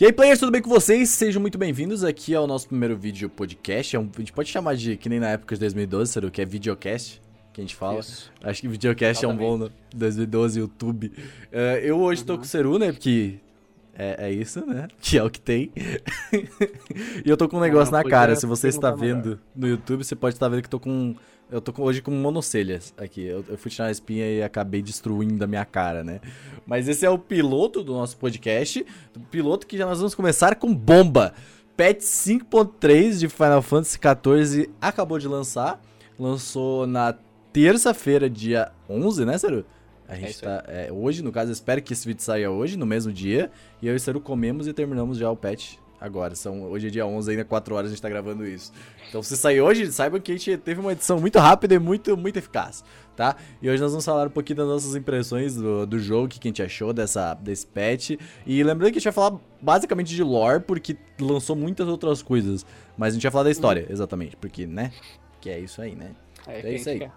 E aí, players, tudo bem com vocês? Sejam muito bem-vindos aqui ao nosso primeiro vídeo podcast. É um, a gente pode chamar de, que nem na época de 2012, Saru, que é videocast, que a gente fala. Isso. Acho que videocast é um bom no 2012, YouTube. Eh, eu hoje tô com o Seru, né, porque é, é isso, né, que é o que tem. e eu tô com um negócio não na cara, se você está vendo no YouTube, você pode estar vendo que eu tô com... Eu tô hoje com monocelhas aqui. Eu, eu fui tirar a espinha e acabei destruindo a minha cara, né? Mas esse é o piloto do nosso podcast. O piloto que já nós vamos começar com bomba. Patch 5.3 de Final Fantasy XIV acabou de lançar. Lançou na terça-feira, dia 11, né, Seru? A gente aí. tá. é, hoje, no caso, espero que esse vídeo saia hoje, no mesmo dia. E eu e o Seru comemos e terminamos já o patch agora. São, hoje é dia 11, ainda 4 horas a gente tá gravando isso. Então, se sair hoje, saibam que a gente teve uma edição muito rápida e muito, muito eficaz, tá? E hoje nós vamos falar um pouquinho das nossas impressões do, do jogo, o que a gente achou dessa, desse patch. E lembrando que a gente vai falar basicamente de lore, porque lançou muitas outras coisas. Mas a gente vai falar da história, exatamente, porque, né? Que é isso aí, né? É, É quem isso aí. quer.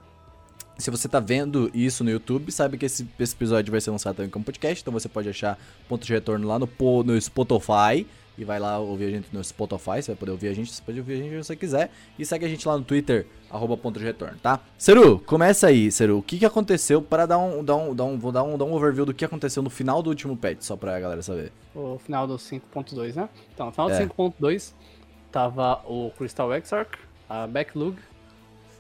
Se você tá vendo isso no YouTube, sabe que esse, esse episódio vai ser lançado também como podcast, então você pode achar ponto de retorno lá no, no Spotify. E vai lá ouvir a gente no Spotify, você vai poder ouvir a gente, você pode ouvir a gente se você quiser. E segue a gente lá no Twitter, arroba ponto de retorno, tá? Seru, começa aí, Seru. O que, que aconteceu para dar um, dar um, dar um, vou dar um, dar um overview do que aconteceu no final do último patch, só pra galera saber. O final do 5.2, né? Então, no final do É. 5.2 tava o Crystal Exarch, a Backlug,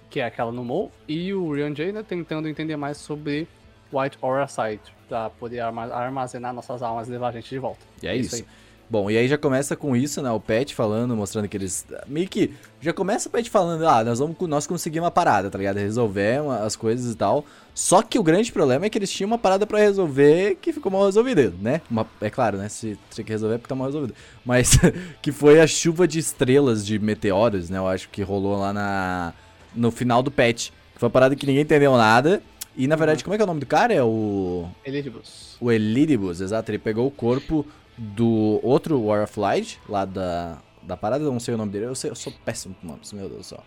que é aquela no Mole, e o Ryan J, né, tentando entender mais sobre White Aura Site, pra poder arma- armazenar nossas almas e levar a gente de volta. E é isso. aí. Bom, e aí já começa com isso, né? O Pet falando, mostrando que eles. Meio que. Já começa o Pet falando, ah, nós vamos nós conseguimos uma parada, tá ligado? Resolver uma- as coisas e tal. Só que o grande problema é que eles tinham uma parada pra resolver que ficou mal resolvida, né? Uma- é claro, né? Se tinha que resolver é porque tá mal resolvido. Mas que foi a chuva de estrelas de meteoros, né? Eu acho que rolou lá na. No final do. Que foi uma parada que ninguém entendeu nada. E na verdade, como é que é o nome do cara? É o. Elidibus. O Elidibus, exato, ele pegou o corpo do outro War of Light, lá da, da parada, eu não sei o nome dele, eu, sei, eu sou péssimo com nomes, meu Deus do céu.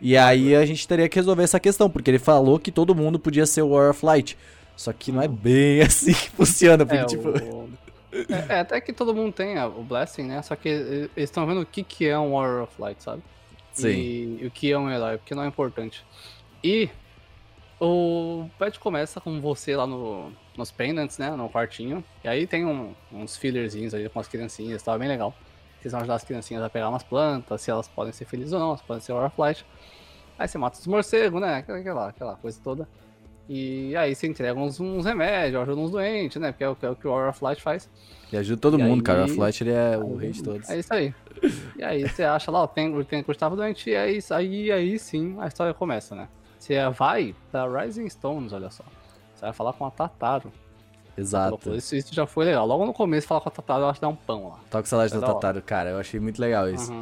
E aí a gente teria que resolver essa questão, porque ele falou que todo mundo podia ser o War of Light. Só que não é bem assim que funciona, porque É, tipo... o... é, é, até que todo mundo tem o Blessing, né? Só que eles estão vendo o que, que é um Warrior of Light, sabe? Sim. E, e o que é um herói, porque não é importante. E o patch começa com você lá no, nos pendants, né? No quartinho. E aí tem um- uns fillerzinhos ali com as criancinhas, tava bem legal. Vocês vão ajudar as criancinhas a pegar umas plantas, se elas podem ser felizes ou não, se podem ser War of Light. Aí você mata os morcegos, né? Aquela, aquela, coisa toda. E aí você entrega uns, uns remédios, ajuda uns doentes, né? Porque é o, que- é o que o War of Light faz. Ele ajuda todo E mundo, aí- cara, o War of Light ele é o rei de todos. É isso aí. E aí você acha lá, o Tengu estava doente, e aí, aí, aí sim a história começa, né? Você vai pra Rising Stones, olha só. Você vai falar com a Tataro. Exato. Isso, isso já foi legal. Logo no começo, falar com a Tataro, ela te dá um pão lá. É do da. Tataro, cara, eu achei muito legal isso. Uhum.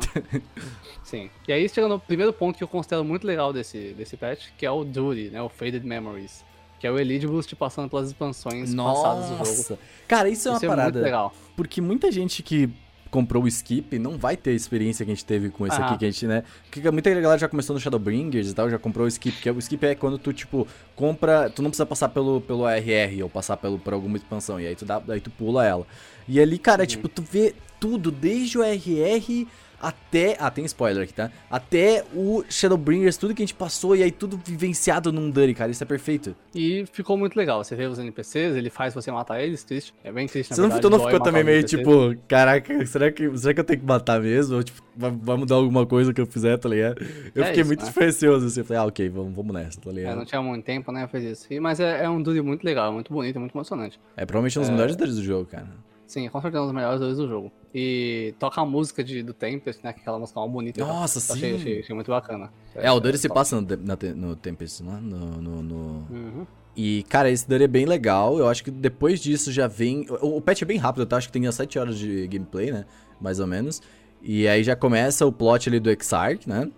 Sim. E aí chega no primeiro ponto que eu considero muito legal desse, desse patch, que é o Duty, né? O Faded Memories. Que é o Elidibus te passando pelas expansões passadas do jogo. Nossa! Cara, isso é uma Isso é parada... muito legal. Porque muita gente que comprou o Skip não vai ter a experiência que a gente teve com esse Ah. aqui, que a gente, né? Porque muita galera já começou no Shadowbringers e tal, já comprou o Skip, que é- o Skip é quando tu, tipo, compra, tu não precisa passar pelo, pelo ARR ou passar pelo, por alguma expansão, e aí tu, dá, aí tu pula ela. E ali, cara, Uhum. tipo, tu vê tudo, desde o ARR até, ah, tem spoiler aqui, tá? Até o Shadowbringers, tudo que a gente passou, e aí tudo vivenciado num Dirty, cara, isso é perfeito. E ficou muito legal. Você vê os NPCs, ele faz você matar eles, triste. É bem triste, na Você não, verdade. não ficou também meio tipo, caraca, será que, será que eu tenho que matar mesmo? Ou tipo, vai, vai mudar alguma coisa que eu fizer, tá ligado? Eu É fiquei isso, muito né? assim, eu falei, ah, ok, vamos, vamos nessa, tá É, ligado? não tinha muito tempo, né? Fez isso. E- Mas é, é um dude muito legal, muito bonito, muito emocionante. É provavelmente um dos melhores deles do jogo, cara. Sim, com certeza um dos melhores dois do jogo. E toca a música de, do Tempest, né? Aquela música mal bonita. Nossa, Eu Achei, sim. achei, achei muito bacana. É, o Dirty se passa no, na no Tempest, né? No, no, no- Uhum. E, cara, esse Dirty é bem legal. Eu acho que depois disso já vem. O, o patch é bem rápido, tá? Acho que tem as 7 horas de gameplay, né? Mais ou menos. E aí já começa o plot ali do Exarch, né?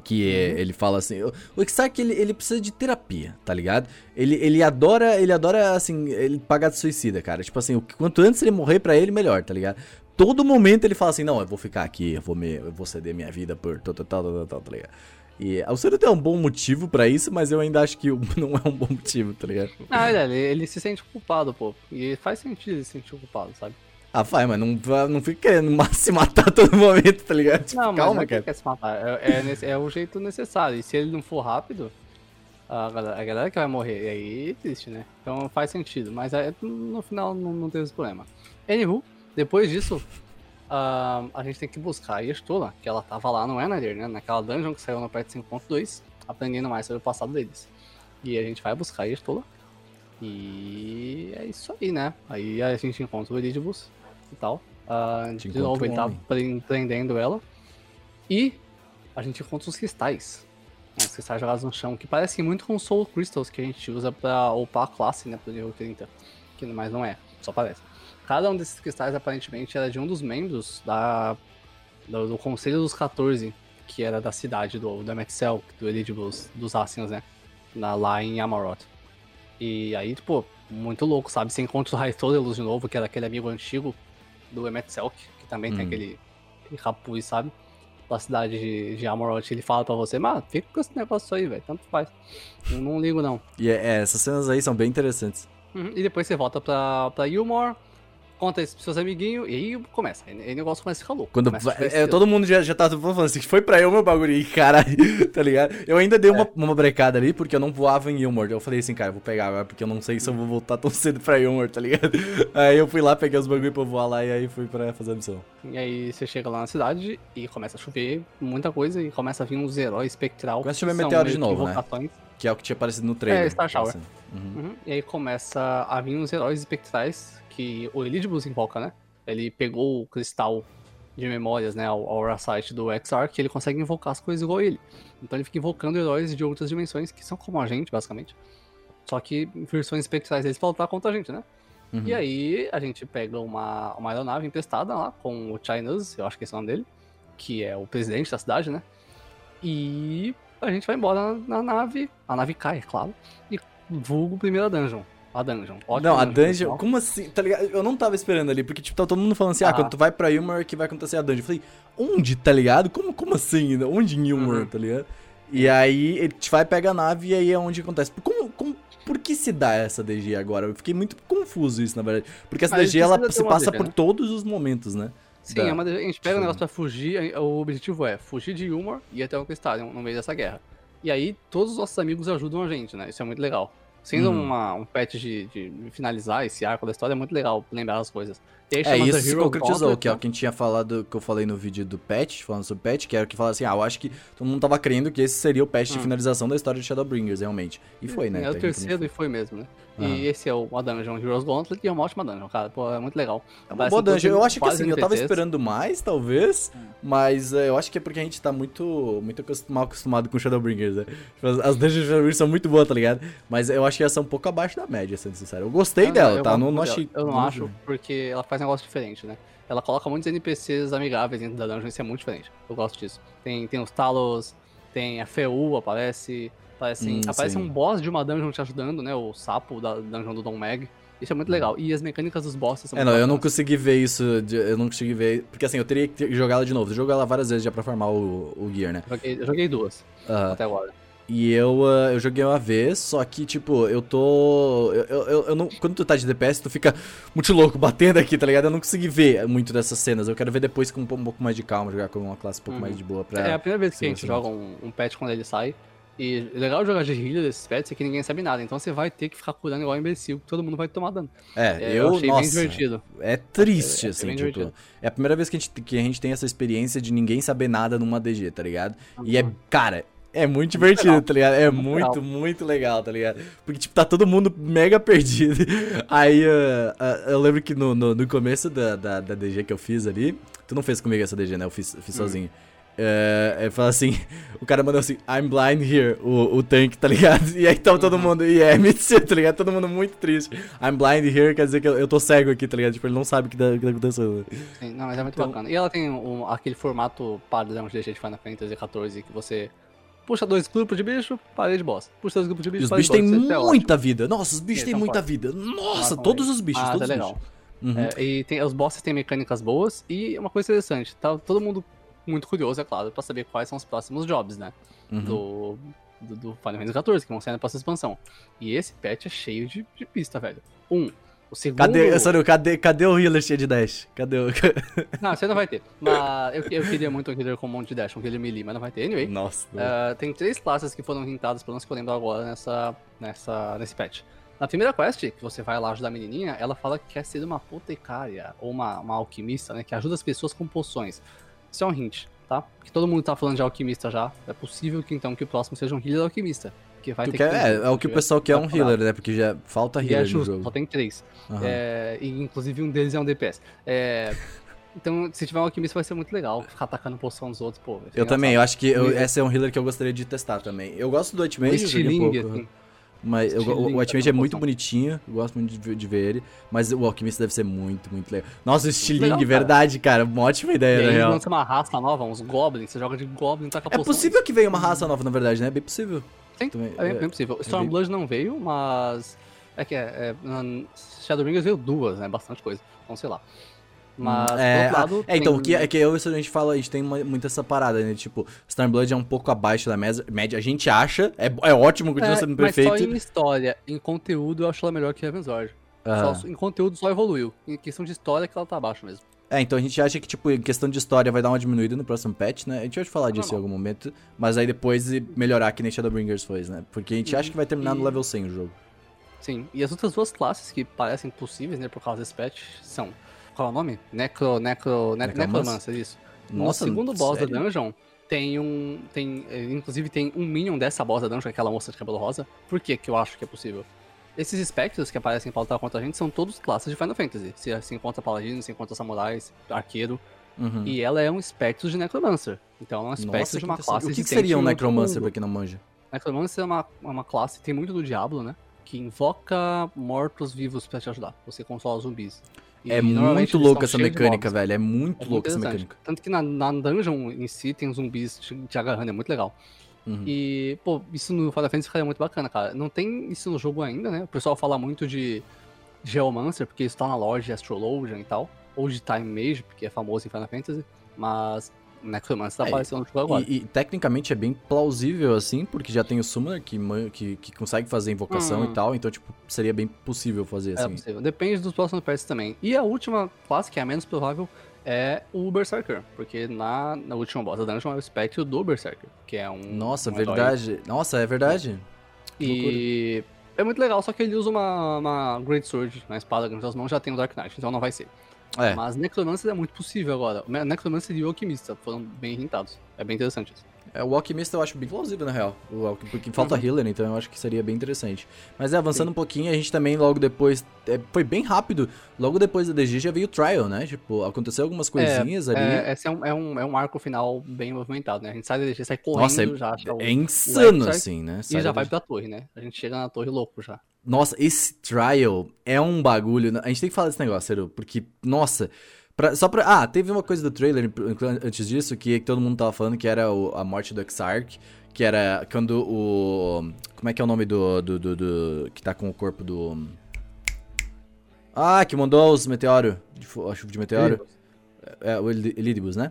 Que é- ele fala assim, o- Exarch ele, ele precisa de terapia, tá ligado? Ele, ele adora, ele adora assim, ele pagar de suicida, cara. Tipo assim, o quanto antes ele morrer pra ele, melhor, tá ligado? Todo momento ele fala assim, não, eu vou ficar aqui, eu vou me, eu vou ceder minha vida por tal, tal, tal, tal, tal, tá ligado? E o Ciro tem um bom motivo pra isso, mas eu ainda acho que não é um bom motivo, tá ligado? Ah, ele, ele se sente culpado, pô. E faz sentido ele se sentir culpado, sabe? Ah, vai, mas não, não fica querendo se matar a todo momento, tá ligado? Tipo, Não, mas calma, não é cara. quer se matar. É, é é o jeito necessário. E se ele não for rápido, a galera, a galera que vai morrer. E aí existe, né? Então faz sentido. Mas é- no final não, não teve esse problema. Anywho, depois disso, ah, a gente tem que buscar a Yestola, que ela tava lá no Enader, né? Naquela dungeon que saiu no patch 5.2, aprendendo mais sobre o passado deles. E a gente vai buscar a Yestola. E é isso aí, né? Aí a gente encontra o Elidibus e tal. Te de novo, ele tá prendendo ela. E a gente encontra os cristais. né, Os cristais jogados no chão, que parecem muito com Soul Crystals que a gente usa pra upar a classe, né? Pro nível 30. Que, mas não é, só parece. Cada um desses cristais aparentemente era de um dos membros da, do, do Conselho dos 14, que era da cidade do, do Metzel, do Eligibles, dos Asians, né? Na, lá em Amarot. E aí, tipo, muito louco, sabe? Você encontra o Raitolelus de novo, que era aquele amigo antigo do Emetzelk, que também tem Hum. aquele, aquele capuz, sabe? Da cidade de, de Amarot. Ele fala pra você, mano, fica com esse negócio aí, velho, tanto faz. Eu não ligo, não. E é, é, essas cenas aí são bem interessantes. Uhum, E depois você volta pra, pra Ilmor, conta isso pros seus amiguinhos, e aí começa. Aí, o negócio começa a ficar louco. Quando vai- é, todo mundo já, já tá falando assim, foi pra eu meu bagulho aí, caralho, tá ligado? Eu ainda dei uma, uma brecada ali, porque eu não voava em Ilmor. Eu falei assim, cara, eu vou pegar agora, porque eu não sei se eu vou voltar tão cedo pra Ilmor, tá ligado? Aí eu fui lá, peguei os bagulho pra voar lá, e aí fui pra fazer a missão. E aí você chega lá na cidade e começa a chover muita coisa e começa a vir uns heróis espectral. Começa a chover meteoro de novo, né? Que é o que tinha aparecido no trailer. É, Star Shower. assim. Uhum. Uhum. E aí começa a vir uns heróis espectrais que o Elidibus invoca, né? Ele pegou o cristal de memórias, né? O Aura Sight do XR, que ele consegue invocar as coisas igual ele. Então ele fica invocando heróis de outras dimensões que são como a gente, basicamente. Só que versões espectrais deles pra lutar contra a gente, né? Uhum. E aí a gente pega uma, uma aeronave emprestada lá com o Chinese, eu acho que esse é o nome dele, que é o presidente da cidade, né? E a gente vai embora na, na nave, a nave cai, é claro, e vulgo primeira dungeon. A dungeon. Ótima Não, a dungeon, pessoal. como assim? Tá ligado? Eu não tava esperando ali, porque, tipo, tá todo mundo falando assim, ah, Ah. quando tu vai pra Ilmor que vai acontecer a dungeon. Eu falei, onde, tá ligado? Como, como assim? Onde em Ilmor, Uhum. tá ligado? E aí, ele te vai, pega a nave e aí é onde acontece. Como, como, por que se dá essa DG agora? Eu fiquei muito confuso isso, na verdade. Porque essa Mas DG, ela se passa DG, por né? todos os momentos, né? Sim, da- é uma, a gente pega o negócio pra fugir, o objetivo é fugir de Humor e até o Cristalion no meio dessa guerra. E aí todos os nossos amigos ajudam a gente, né? Isso é muito legal. Sendo Uhum. uma, um patch de, de finalizar esse arco da história, é muito legal lembrar as coisas. É, isso se concretizou, que é o né? que a gente tinha falado, que eu falei no vídeo do patch, falando sobre patch, que era o que falava assim, ah, eu acho que todo mundo tava crendo que esse seria o patch de Hum. finalização da história de Shadowbringers, realmente. E foi, né? É o terceiro e foi mesmo, né? Aham. E esse é o a Dungeon Heroes Gauntlet e é uma ótima dungeon, cara. Pô, é muito legal. É uma boa dungeon. Eu acho que assim, eu tava esperando mais, talvez, Hum. mas é, eu acho que é porque a gente tá muito, muito mal acostumado com Shadowbringers, né? Tipo, As, dungeons de Shadowbringers são muito boas, tá ligado? Mas eu acho que essa é um pouco abaixo da média, sendo sincero. Eu gostei dela, eu tá? Não, não achei. Eu não acho, porque ela faz um negócio diferente, né? Ela coloca muitos NPCs amigáveis dentro da dungeon, isso é muito diferente. Eu gosto disso. Tem, tem os Talos, tem a Feu, aparece. Aparece, Hum, aparece sim. um boss de uma dungeon te ajudando, né? O sapo da dungeon do Don Mag. Isso é muito legal. E as mecânicas dos bosses são É, não, eu não bacanas. consegui ver isso, eu não consegui ver, porque assim, eu teria que jogar ela de novo. Eu joguei ela várias vezes já pra farmar o, o gear, né? Joguei, eu joguei duas Aham. até agora. E eu, ah, eu joguei uma vez, só que, tipo, eu tô. Eu, eu, eu- eu não, quando tu tá de DPS, tu fica muito louco batendo aqui, tá ligado? Eu não consegui ver muito dessas cenas. Eu quero ver depois com um pouco mais de calma, jogar com uma classe um pouco Uhum. mais de boa pra. É a primeira vez que a gente joga um, um patch quando ele sai. E o legal de jogar de healer desses pets é que ninguém sabe nada. Então você vai ter que ficar curando igual um imbecil, todo mundo vai tomar dano. É, É, eu, achei nossa, bem divertido. É triste, É, é assim, tipo. É a primeira vez que a, gente, que a gente tem essa experiência de ninguém saber nada numa DG, tá ligado? E é, cara, é muito divertido, tá ligado? É Muito muito, legal. muito legal, tá ligado? Porque, tipo, tá todo mundo mega perdido. Aí, ah, ah, eu lembro que no, no, no começo da, da, da DG que eu fiz ali, tu não fez comigo essa DG, né? Eu fiz, fiz Hum. sozinho. É, eu falo assim, o cara mandou assim, I'm blind here, o, o tanque, tá ligado? E aí tava todo Uhum. mundo, e é, me tá ligado? Todo mundo muito triste. I'm blind here quer dizer que eu, eu tô cego aqui, tá ligado? Tipo, ele não sabe o que tá, que tá acontecendo. Sim, não, mas é muito Então- bacana. E ela tem um- aquele formato padrão de DG de Final Fantasy XIV que você puxa dois grupos de bicho, parede de boss. Puxa dois grupos de E bicho, os bichos de têm é muita vida. Nossa, os bichos têm muita vida. Nossa, todos os bichos, Mas todos é os legal. bichos. Uhum. É, e tem, os bosses têm mecânicas boas e uma coisa interessante, tá todo mundo muito curioso, é claro, pra saber quais são os próximos jobs, né? Uhum. Do, do, do Final Fantasy XIV, que vão ser na próxima expansão. E esse patch é cheio de, de pista, velho. Um, O segundo... Cadê, Sorry, cadê, cadê o healer cheio de dash? Cadê o... Não, você não vai ter. Mas eu, eu queria muito um healer com um monte de dash, um healer melee, mas não vai ter. Anyway, Nossa. uh, tem três classes que foram hintadas, pelo menos que eu lembro agora, nessa, nessa, nesse patch. Na primeira quest, que você vai lá ajudar a menininha, ela fala que quer ser uma apotecária, ou uma, uma alquimista, né, que ajuda as pessoas com poções. Isso é um hint, tá? Porque todo mundo tá falando de alquimista já. É possível que então que o próximo seja um healer alquimista. Que vai Tu ter quer, que é, é o que o pessoal quer, um healer, né? Porque já falta E healer é no justo, jogo. só tem três. Aham. É, e inclusive um deles é um DPS. É, então, se tiver um alquimista vai ser muito legal. Ficar atacando poção dos outros, pô. Eu também, eu acho que eu- E- esse é um healer que eu gostaria de testar também. Eu gosto do Ultimate, um assim. mas eu- o, o Ultimate é muito poção. bonitinho, eu gosto muito de, ver- de ver ele, mas o Alquimista deve ser muito, muito legal. Nossa, o legal, cara. verdade, cara, uma ótima E ideia, aí na real. lança uma raça nova, uns goblins. Você joga de goblin e taca É poção. possível que venha uma raça nova, na verdade, né? É bem possível. Sim, também, é bem, é- possível. bem- Stormblood não veio, mas. É que é. é Shadowbringers veio duas, né? Bastante coisa. Então, sei lá. Mas, é, outro lado. ah, é, então, tem- o que, é que eu e a gente fala, a gente tem uma- muito essa parada, né? Tipo, Stormblood é um pouco abaixo da média, a gente acha, é, é ótimo, continua É, sendo mas só perfeito. em história, em conteúdo eu acho ela melhor que Heaven's Ah. Só- em conteúdo só evoluiu. Em questão de história que ela tá abaixo mesmo. É, então a gente acha que, tipo, em questão de história vai dar uma diminuída no próximo patch, né? A gente vai falar disso em normal. algum momento, mas aí depois melhorar que nem Shadowbringers foi, né? Porque a gente acha que vai terminar no E- level 100 o jogo. Sim. E as outras duas classes que parecem possíveis, né, por causa desse patch, são. Qual é o nome? Necro. Necro. Ne Necromancer? Necromancer, isso. Nossa, no segundo boss sério? da dungeon, tem um. Tem. eh, Inclusive tem um minion dessa boss da dungeon, aquela moça de cabelo rosa. Por que que eu acho que é possível? Esses espectros que aparecem pra lutar contra a gente são todos classes de Final Fantasy. Se, se encontra paladino, se encontra samurais, arqueiro. Uhum. E ela é um espectro de Necromancer. Então é um espectro Nossa, de uma classe O que, que seria um Necromancer, pra quem não manja? Necromancer é uma, é uma classe, tem muito do Diablo, né? Que invoca mortos-vivos pra te ajudar. Você controla zumbis. E É muito louca essa mecânica, velho. É É muito muito louca essa mecânica. Tanto que na, na dungeon em si tem zumbis te, te agarrando, é muito legal. Uhum. E, pô, isso no Final Fantasy ficaria muito bacana, cara. Não tem isso no jogo ainda, né? O pessoal fala muito de Geomancer, porque isso tá na loja de Astrologian e tal. Ou de Time Mage, porque é famoso em Final Fantasy. Mas Necromancer tá É, aparecendo no jogo agora. E, e tecnicamente é bem plausível, assim, porque já tem o Summoner que, que, que consegue fazer invocação Hum. e tal, então, tipo, seria bem possível fazer, É assim. possível. Depende dos próximos patches também. E a última classe, que é a menos provável, é o Berserker. Porque na, na última boss da dungeon é o espectro do Berserker. Que é um. Nossa, um herói. verdade. Nossa, é verdade. E é muito legal, só que ele usa uma, uma Great Sword na espada grande das mãos, já tem o Dark Knight, então não vai ser. É. Mas Necromancer é muito possível agora. Necromancer e o Alquimista foram bem hintados. É bem interessante isso. É, o Alquimista eu acho bem plausível, na real. O porque falta Uhum. healer, então eu acho que seria bem interessante. Mas é, avançando um pouquinho, a gente também logo depois. é, foi bem rápido. Logo depois da DG já veio o Trial, né? Tipo, aconteceu algumas coisinhas ali. É, esse é um, é, um, é um arco final bem movimentado, né? A gente sai da DG, sai correndo, Nossa, é, já o- é insano, Exarch assim, né? E Sai já da vai pra torre, né? A gente chega na torre louco já. Nossa, esse trial é um bagulho. A gente tem que falar desse negócio, sério, porque, nossa. Pra- só pra. Ah, teve uma coisa do trailer antes disso que todo mundo tava falando que era o- a morte do Exarch. Que era quando o. Como é que é o nome do. do, do- do- que tá com o corpo do. Ah, que mandou os meteoros. de A chuva de meteoro. É, o Eli- Elidibus, né?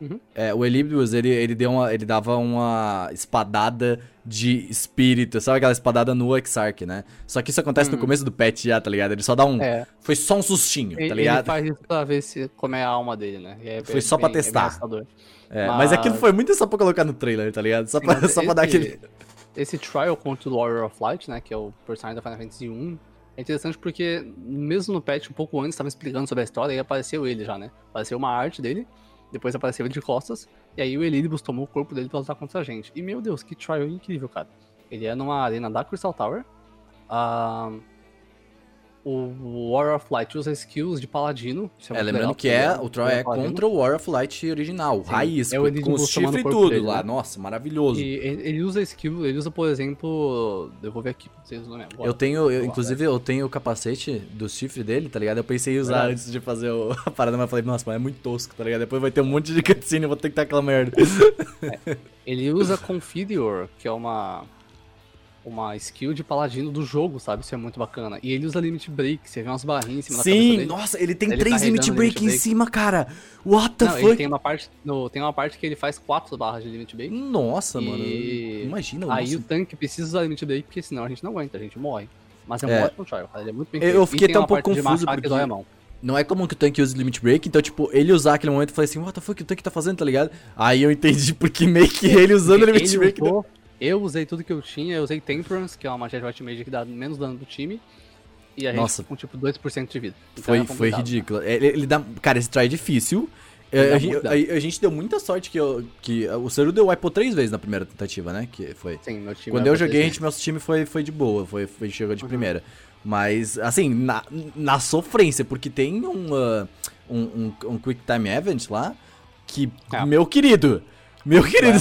Uhum. É, o Elidibus, ele, ele, deu uma, ele dava uma espadada de espírito, sabe aquela espadada no Exarch, né? Só que isso acontece no Hum. começo do patch já, tá ligado? Ele só dá um... É, Foi só um sustinho, ele, tá ele ligado? faz isso pra ver se, como é a alma dele, né? É Foi bem- só pra bem- é bem testar. É, mas... mas- aquilo foi muito só pra colocar no trailer, tá ligado? Só, Sim, pra, só pra dar aquele... Esse trial contra o Warrior of Light, né, que é o personagem da Final Fantasy 1, é interessante porque mesmo no patch um pouco antes estava explicando sobre a história e apareceu ele já, né? Apareceu uma arte dele, depois apareceu de costas, e aí o Elidibus tomou o corpo dele pra lutar contra a gente. E meu Deus, que trial incrível, cara. Ele é numa arena da Crystal Tower. ah, o Warrior of Light usa skills de paladino. É, muito lembrando legal, que é, o Troy é paladino. contra o War of Light original, Sim, raiz, é o com, o chifres e tudo dele, lá. né? Nossa, maravilhoso. E ele, usa skill, ele usa, por exemplo. Eu vou ver aqui, pra vocês não lembram. Eu tenho, eu, inclusive, eu tenho o capacete do chifre dele, tá ligado? Eu pensei em usar Verdade. antes de fazer o- a parada, mas eu falei, nossa, mas é muito tosco, tá ligado? Depois vai ter um monte de cutscene, eu vou ter que estar aquela merda. Ele usa Configure, que é uma uma skill de paladino do jogo, sabe? Isso é muito bacana. E ele usa Limit Break, você vê umas barrinhas em cima da Sim, dele. nossa, ele tem Ele três carregando limit break limit em break. cima, cara. What the Não, ele fuck? tem uma parte, no, tem uma parte que ele faz quatro barras de Limit Break. Nossa, E mano. Imagina, Aí nossa. o tanque precisa usar Limit Break, porque senão a gente não aguenta, a gente morre. Mas é um É. ótimo trial, cara. Ele é muito bem Eu- feito. eu E fiquei até um pouco confuso porque- dói a mão. Não é comum que o tanque use Limit Break, então, tipo, ele usar aquele momento, eu falei assim, what the fuck, o tanque tá fazendo, tá ligado? Aí eu entendi porque meio que ele usando Porque Limit ele Break... usou- Eu usei tudo que eu tinha, eu usei Temperance, que é uma magia de White Mage que dá menos dano do time. E a gente Nossa. com tipo 2% de vida. Então Foi, foi complicado. ridículo. Ele, ele dá. Cara, esse try é difícil. É, a, gente, a- a gente deu muita sorte que, eu, que o Cerudo wipou três vezes na primeira tentativa, né? Que foi. Sim, meu time Quando era eu joguei, a gente, nosso time foi, foi de boa, foi, foi chegou de Uhum. primeira. Mas, assim, na, na sofrência, porque tem um, uh, um, um, um Quick Time Event lá que, É. meu querido, meu querido,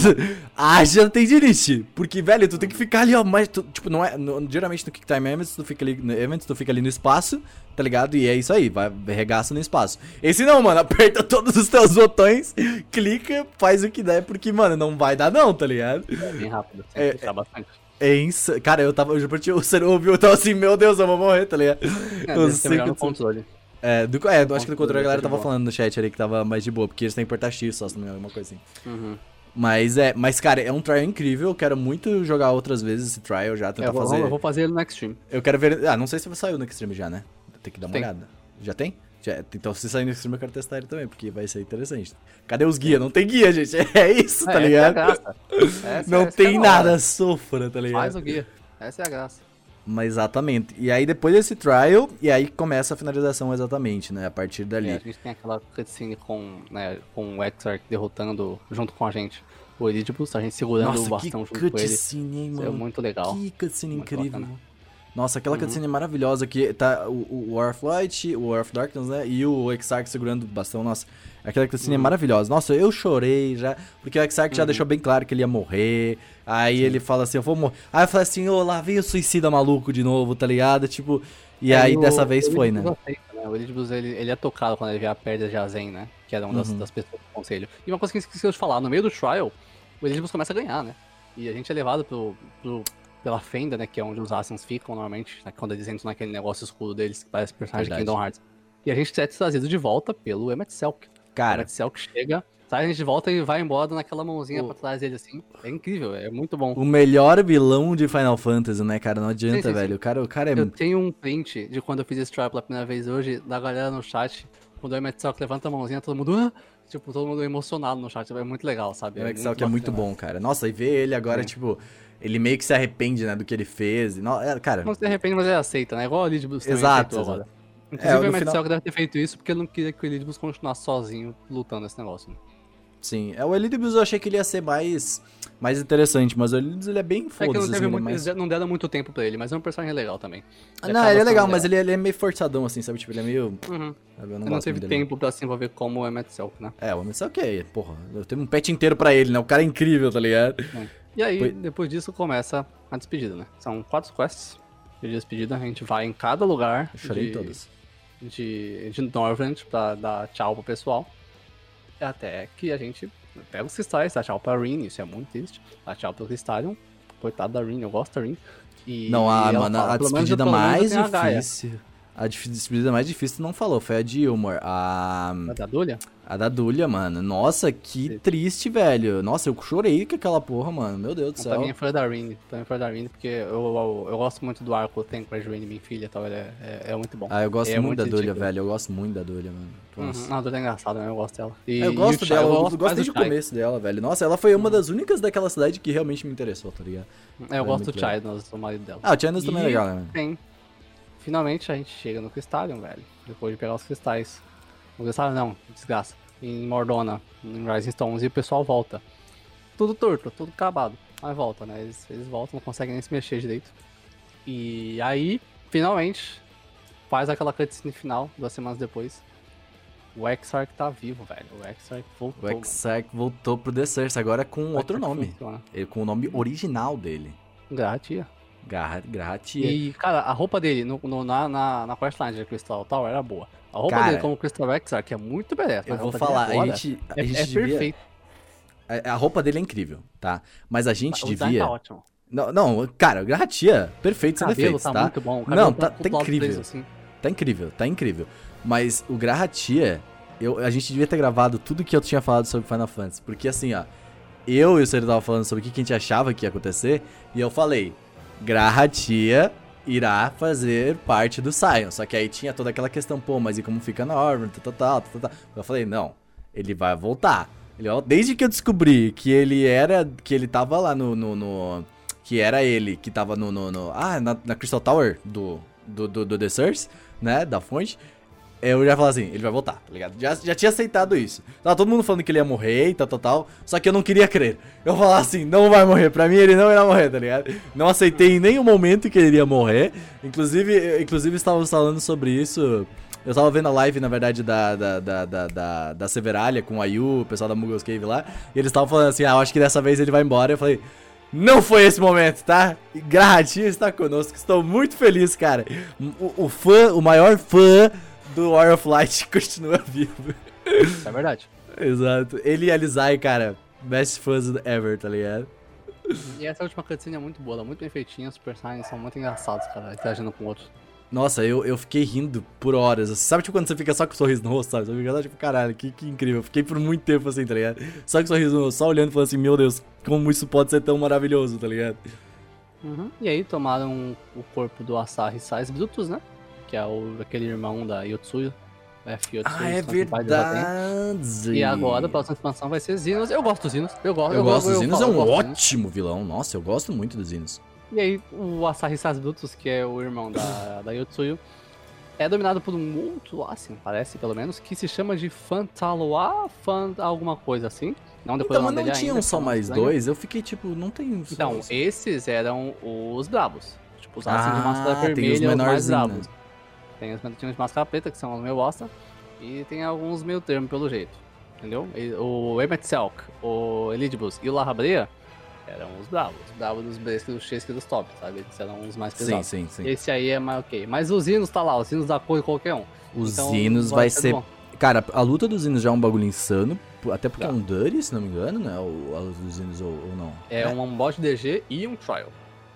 haja tendinite. Porque, velho, tu tem que ficar ali, ó, mas, tu, tipo, não é, no- geralmente no Quick Time Event, tu fica ali no event, tu fica ali no espaço, tá ligado? E é isso aí, vai, regaça no espaço. Esse não, mano, aperta todos os teus botões, clica, faz o que der, porque, mano, não vai dar não, tá ligado? É bem rápido. É, É, dá bastante. É insano. Cara, eu tava. Eu juro pra ti, o Cero ouviu, eu tava assim, meu Deus, eu vou morrer, tá ligado? É, eu sei ser que no controle. É, do, é, eu acho que do controle a galera de tava falando no chat ali que tava mais de boa, porque eles têm que apertar X só, se não me engano, alguma coisa assim. Uhum. Mas é, mas cara, é um trial incrível, eu quero muito jogar outras vezes esse trial já, tentar Eu vou, fazer. eu vou fazer ele no Extreme. Eu quero ver. Ah, não sei se saiu no Extreme já, né? Tem que dar uma Tem. olhada. Já tem? Já, então se sair no Extreme eu quero testar ele também, porque vai ser interessante. Cadê os guias? Não tem guia, gente. É isso, tá É, ligado? É. Essa- não essa é tem nada, sofra, tá ligado? Faz o guia. Essa é a graça. Mas exatamente. E aí depois desse trial, e aí começa a finalização exatamente, né? A partir dali. É, a gente tem aquela cutscene com, né, com o Exarch derrotando junto com a gente o Elidibus, a gente segurando o Nossa, que bastão junto com ele. cutscene, hein, Isso é mano? muito legal. Que cutscene Muito incrível. bacana. Nossa, aquela Uhum. cutscene maravilhosa que tá o, o War of Light, o War of Darkness, né? E o Exarch segurando o bastão. Nossa, aquela cutscene é maravilhosa. Nossa, eu chorei já, porque o Exarch já Uhum. deixou bem claro que ele ia morrer. Aí ele fala assim, eu vou morrer. Aí eu falei assim, ô, lá vem o suicida maluco de novo, tá ligado? Tipo, e É, aí o- dessa vez foi, né? Aceita, né? O Elidibus, ele, ele é tocado quando ele vê a perda de Azen, né? Que era uma das, Uhum. das pessoas do conselho. E uma coisa que eu esqueci de falar, no meio do trial, o Elidibus começa a ganhar, né? E a gente é levado pro, pro- pela fenda, né? Que é onde os Assassins ficam normalmente, né, quando eles entram naquele negócio escuro deles, que parece personagem Verdade. de Kingdom Hearts. E a gente é trazido de volta pelo Emmet Selk. O Cara, Emmet Selk chega, sai a gente de volta e vai embora dando aquela mãozinha O- pra trás dele assim. É incrível, é muito bom. o melhor vilão de Final Fantasy, né, cara? Não adianta, Sim, sim, sim. velho. O cara, o cara é Eu tenho um print de quando eu fiz esse trial pela primeira vez hoje, da galera no chat, quando o Emmet Selk levanta a mãozinha, todo mundo. "Ah!" Tipo, todo mundo emocionado no chat. É muito legal, sabe? O Excel que é muito bom, cara. Nossa, e ver ele agora, Sim. tipo, ele meio que se arrepende, né, do que ele fez. No, é, cara, Não se arrepende, mas ele aceita, né? Igual o Elidibus também Exato, aceitou exato. agora. Inclusive É, o Emmet final- Selk deve ter feito isso porque ele não queria que o Elidibus continuasse sozinho lutando esse negócio. né? sim. É, o Elidibus eu achei que ele ia ser mais, mais interessante, mas o Elidibus ele é bem É que foda-se, não, assim, teve ele é muito, eles não deram muito tempo pra ele, mas é um personagem legal também. Ah, Ele Não, ele é legal, mas ele, ele é meio forçadão, assim, sabe? Tipo, ele é meio... Uhum. sabe, Eu não Ele não teve dele. tempo pra se envolver como o Emmet Selk, né? É, o homem só que, porra, eu tenho um pet inteiro pra ele, né? O cara é incrível, tá ligado? E aí, Foi- depois disso, começa a despedida, né? São quatro quests de despedida. A gente vai em cada lugar Eu chorei de, todas. de, de Norvrand pra dar tchau pro pessoal. Até que a gente pega os cristais, dá tchau pra Rin, isso é muito triste. Dá tchau pro Cristalion. Coitado da Rin, eu gosto da Rin. E Não, a, ela mano, fala, a "Pelo menos eu- despedida mais a Gaia." difícil... A dif- despedida mais difícil tu não falou, foi a de Ilmor. A... A da Dulha? A da Dulha, mano. Nossa, que Sim. triste, velho. Nossa, eu chorei com aquela porra, mano. Meu Deus do céu. é foi da Rin. Pra mim foi da Rin, porque eu, eu, eu gosto muito do arco Tem com a Joanne, minha filha e tal. É, é, é muito bom. Ah, eu gosto É muito muito da Dulha, ridículo. velho. Eu gosto muito da Dulha, mano. Nossa. Uhum. A Dulha é engraçada, né? Eu gosto dela. E, Eu gosto o dela, eu gosto gosto desde o começo dela, velho. Nossa, ela foi uma das únicas daquela cidade que realmente me interessou, tá ligado? É, eu gosto do Chai, nós do marido dela. Ah, o Chandler também é legal, né? Tem. Finalmente a gente chega no Crystalion, velho. Depois de pegar os cristais. No Crystalion não, desgraça. Em Mordona, em Rising Stones, e o pessoal volta. Tudo torto, tudo acabado. Mas volta, né? Eles, eles voltam, não conseguem nem se mexer direito. E aí, finalmente, faz aquela cutscene final, duas semanas depois. O Exarch tá vivo, velho. O Exarch voltou. O Exarch voltou pro The Source, agora com outro nome. funciona. Ele, com o nome original dele. Gratia. Garra, Garratia. E, cara, a roupa dele no, no- na, na, na questline de Crystal Tower era boa. A roupa Cara, dele como Crystal Exarch é muito beleza. Eu vou dele falar, a gente, a É, gente é devia... perfeito. A, a roupa dele é incrível, tá? Mas a gente o devia... tá ótimo. Não, não, cara, Garratia, perfeito sem defeitos, tá, tá? muito bom. Não, tá, tá lado incrível. preso, assim. Tá incrível, tá incrível. Mas o Grahatia, eu, a gente devia ter gravado tudo que eu tinha falado sobre Final Fantasy. Porque assim, ó, eu e o Sérgio tava falando sobre o que que a gente achava que ia acontecer, e eu falei, Grahatia irá fazer parte do Sion. Só que aí tinha toda aquela questão, pô, mas e como fica na tal, tal, tal. Eu falei, não, ele vai voltar. Ele, desde que eu descobri que ele era, que ele tava lá no, no, no que era ele que tava no, no, no ah, na, na, Crystal Tower do, do, do, do The Source, né, da fonte, eu já falava assim, ele vai voltar, tá ligado? Já, já tinha aceitado isso. Tava todo mundo falando que ele ia morrer e tal, tal, tal. Só que eu não queria crer. Eu falava assim, não vai morrer. Pra mim, ele não ia morrer, tá ligado? Não aceitei em nenhum momento que ele iria morrer. Inclusive, inclusive estávamos falando sobre isso. Eu tava vendo a live, na verdade, da, da, da, da, da, da Severalia com a Yu, o pessoal da Muggles Cave lá. E eles estavam falando assim, ah, eu acho que dessa vez ele vai embora. Eu falei, não foi esse momento, tá? Gradinho está conosco. Estou muito feliz, cara. O, o fã, o maior fã do War of Light continua vivo. É verdade. Exato. Ele e a Lizai, cara, best fãs ever, tá ligado? E essa última cutscene é muito boa, ela é muito bem feitinha, os personagens são muito engraçados, cara, interagindo com outros. Nossa, eu, eu fiquei rindo por horas. Assim, sabe tipo quando você fica só com o um sorriso no rosto, sabe? Você fica tipo, caralho, que, que incrível. Eu fiquei por muito tempo assim, tá ligado? Só com o sorriso no rosto, só olhando e falando assim, meu Deus, como isso pode ser tão maravilhoso, tá ligado? Uhum. E aí tomaram o corpo do Asahi Sais Brutus, né? Que é o, aquele irmão da Yotsuyo. F Yotsuyo ah, é verdade. E agora a próxima expansão vai ser Zinos. Eu gosto dos Zinos. Eu gosto, eu, eu gosto dos Zinos, é um ótimo vilão. Nossa, eu gosto muito dos Zinos. E aí, o Asahi Sasbutus, que é o irmão da, da Yotsuyo, é dominado por um outro, assim, parece pelo menos, que se chama de Fantaloa, Fan alguma coisa assim. Não, depois então, mas não tinham só mais dois? Eu fiquei tipo, não tem. Então, esses eram os bravos. Tipo, os ah, de máscara vermelha, os mais bravos. Tem os de máscara preta, que são os meio bosta. E tem alguns meio termo, pelo jeito. Entendeu? E, o Emmet Selk, o Elidibus e o Larrabrea eram os bravos. Os bravos dos Bresques, dos Chesques dos top, sabe? Eles eram os mais pesados. Sim, sim, sim. Esse aí é mais ok. Mas os hinos tá lá, os hinos da cor de qualquer um. Os então, hinos vai ser. Bom. Cara, a luta dos hinos já é um bagulho insano. Até porque é um Dirty, se não me engano, né? O, a luta dos hinos ou, ou não. É, é um bot DG e um Trial.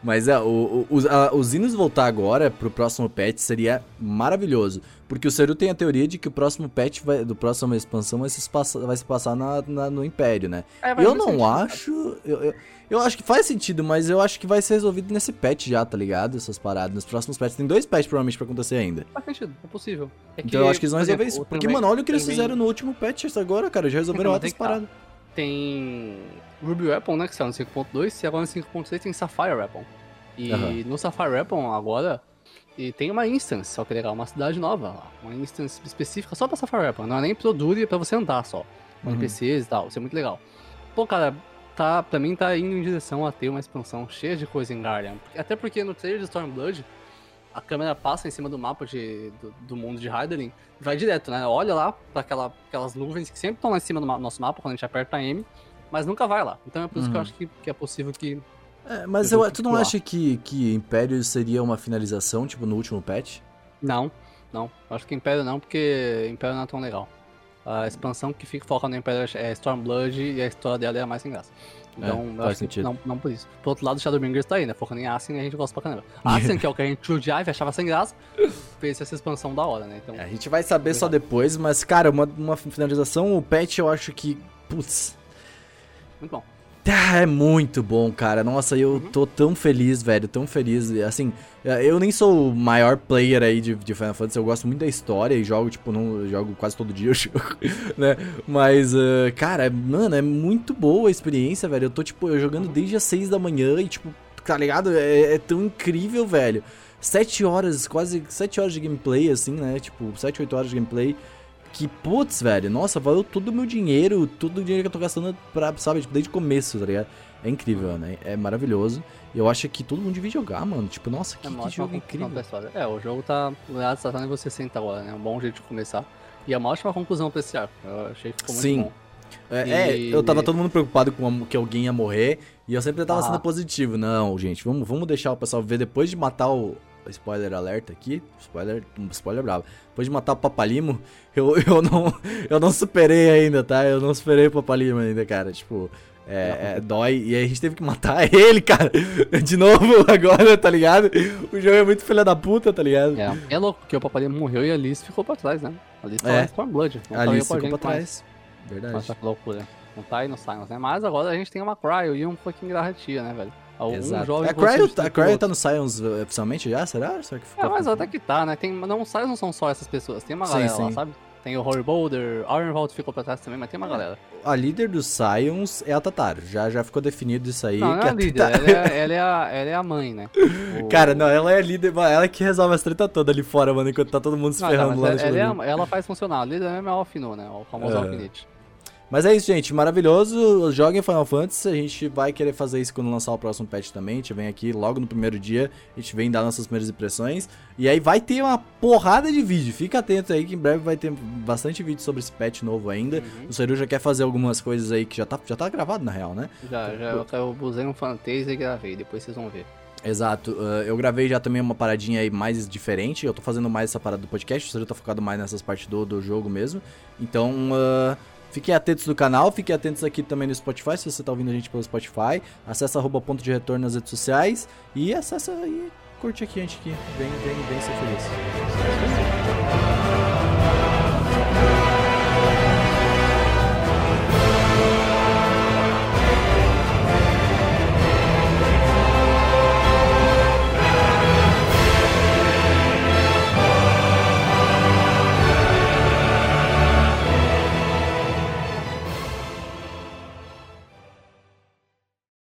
Mas é, o, o, os, a, os hinos voltar agora pro próximo patch seria maravilhoso. Porque o Seru tem a teoria de que o próximo patch vai, do próximo expansão vai se, vai se passar na, na, no Império, né? É, eu não sentido, acho. Eu, eu, eu, acho que faz sentido, mas eu acho que vai ser resolvido nesse patch já, tá ligado? Essas paradas. Nos próximos patches. Tem dois patches provavelmente pra acontecer ainda. Faz sentido, é possível. É então eu acho que eles vão resolver exemplo, isso. Porque, mano, olha o que eles fizeram no último patch agora, cara. Já resolveram outras paradas. Tem Ruby Weapon, né? Que saiu no 5.2, e agora no 5.6 tem Sapphire Weapon. E uhum. no Safari Weapon agora e tem uma instance, só que legal, uma cidade nova lá. Uma instance específica só pra Safari Weapon. Não é nem pro Duri, é pra você andar só. Com uhum. NPCs e tal. Isso é muito legal. Pô, cara, tá, pra mim tá indo em direção a ter uma expansão cheia de coisa em Guardian. Até porque no trailer de Stormblood, a câmera passa em cima do mapa de, do, do mundo de Hyderlin, vai direto, né? Olha lá para aquela, aquelas nuvens que sempre estão lá em cima do nosso mapa quando a gente aperta M, mas nunca vai lá. Então é por isso uhum. que eu uhum. acho que, que é possível que é, mas eu, tu não acha que, que Império seria uma finalização, tipo, no último patch? Não, não. Acho que Império não, porque Império não é tão legal. A expansão que fica foca no Império é Stormblood e a história dela é mais sem graça. Então, é, faz sentido. Não, não por isso. Por outro lado, Shadowbringers tá aí, né? Focando em Ascen, a gente gosta pra caramba. Ascen, que é o que a gente odiava e achava sem graça, fez essa expansão da hora, né? Então, é, a gente vai saber só depois, mas, cara, uma, uma finalização, o patch eu acho que. Putz. Muito bom. Ah, é muito bom, cara. Nossa, eu tô tão feliz, velho. Tão feliz. Assim, eu nem sou o maior player aí de, de Final Fantasy. Eu gosto muito da história e jogo, tipo, não jogo quase todo dia, jogo, né? Mas, uh, cara, mano, é muito boa a experiência, velho. Eu tô, tipo, eu jogando desde as 6 da manhã e, tipo, tá ligado? É, é tão incrível, velho. 7 horas, quase 7 horas de gameplay, assim, né? Tipo, 7, 8 horas de gameplay que, putz, velho, nossa, valeu todo o meu dinheiro, todo o dinheiro que eu tô gastando pra, sabe, tipo, desde o começo, tá ligado? É incrível, né? É maravilhoso. E eu acho que todo mundo devia jogar, mano. Tipo, nossa, que, é que jogo incrível. É, o jogo tá. Tá em você senta agora, né? É um bom jeito de começar. E é uma ótima conclusão pra esse arco. Eu achei que ficou muito Sim. bom. É, e... é, eu tava todo mundo preocupado com que alguém ia morrer. E eu sempre tava ah. sendo positivo. Não, gente, vamos, vamos deixar o pessoal ver depois de matar o, spoiler alerta aqui, spoiler, spoiler bravo. Depois de matar o Papalimo, eu, eu, não, eu não superei ainda, tá? Eu não superei o Papalimo ainda, cara. Tipo, é, é, dói. E aí a gente teve que matar ele, cara. De novo agora, tá ligado? O jogo é muito filha da puta, tá ligado? É, é louco, porque o Papalimo morreu e a Alice ficou pra trás, né? A Alice tá é. em Blood. A Alice ficou pra trás. Mais. Verdade. Nossa, que loucura. Não tá aí no Silence, né? Mas agora a gente tem uma Cryo e um fucking Garratia, né, velho? Algum Exato. jovem a for Cryo, a Cryo outro. tá no Science uh, oficialmente já? Será? Será que ficou É, mas até que tá, né? Tem, não, os não são só essas pessoas, tem uma Sim, galera lá, sim. sabe? Tem o Rory Boulder, Ironvolt ficou pra trás também, mas tem uma galera. A líder do Science é a Tataru. Já, já ficou definido isso aí. não, não que é a líder, ela é, ela, é a, ela é a mãe, né? O- Cara, não, ela é a líder, ela que resolve as treta todas ali fora, mano, enquanto tá todo mundo se Não, ferrando não, lá ela, ela, jogo. é a- ela faz funcionar. A líder mesmo é a Alfinu, né? O famoso É. Alfinite. Mas é isso, gente. Maravilhoso. Joguem Final Fantasy. A gente vai querer fazer isso quando lançar o próximo patch também. A gente vem aqui logo no primeiro dia. A gente vem dar nossas primeiras impressões. E aí vai ter uma porrada de vídeo. Fica atento aí que em breve vai ter bastante vídeo sobre esse patch novo ainda. Uhum. O Seru já quer fazer algumas coisas aí que já tá, já tá gravado na real, né? Já, já, eu, eu usei um fantasia e gravei, depois vocês vão ver. Exato. Uh, eu gravei já também uma paradinha aí mais diferente. Eu tô fazendo mais essa parada do podcast. O Seru tá focado mais nessas partes do, do jogo mesmo. Então, uh, fiquem atentos no canal. Fiquem atentos aqui também no Spotify. Se você tá ouvindo a gente pelo Spotify, acessa arroba ponto de retorno nas redes sociais. E acessa aí, curte aqui a gente aqui. Vem, vem, vem ser feliz.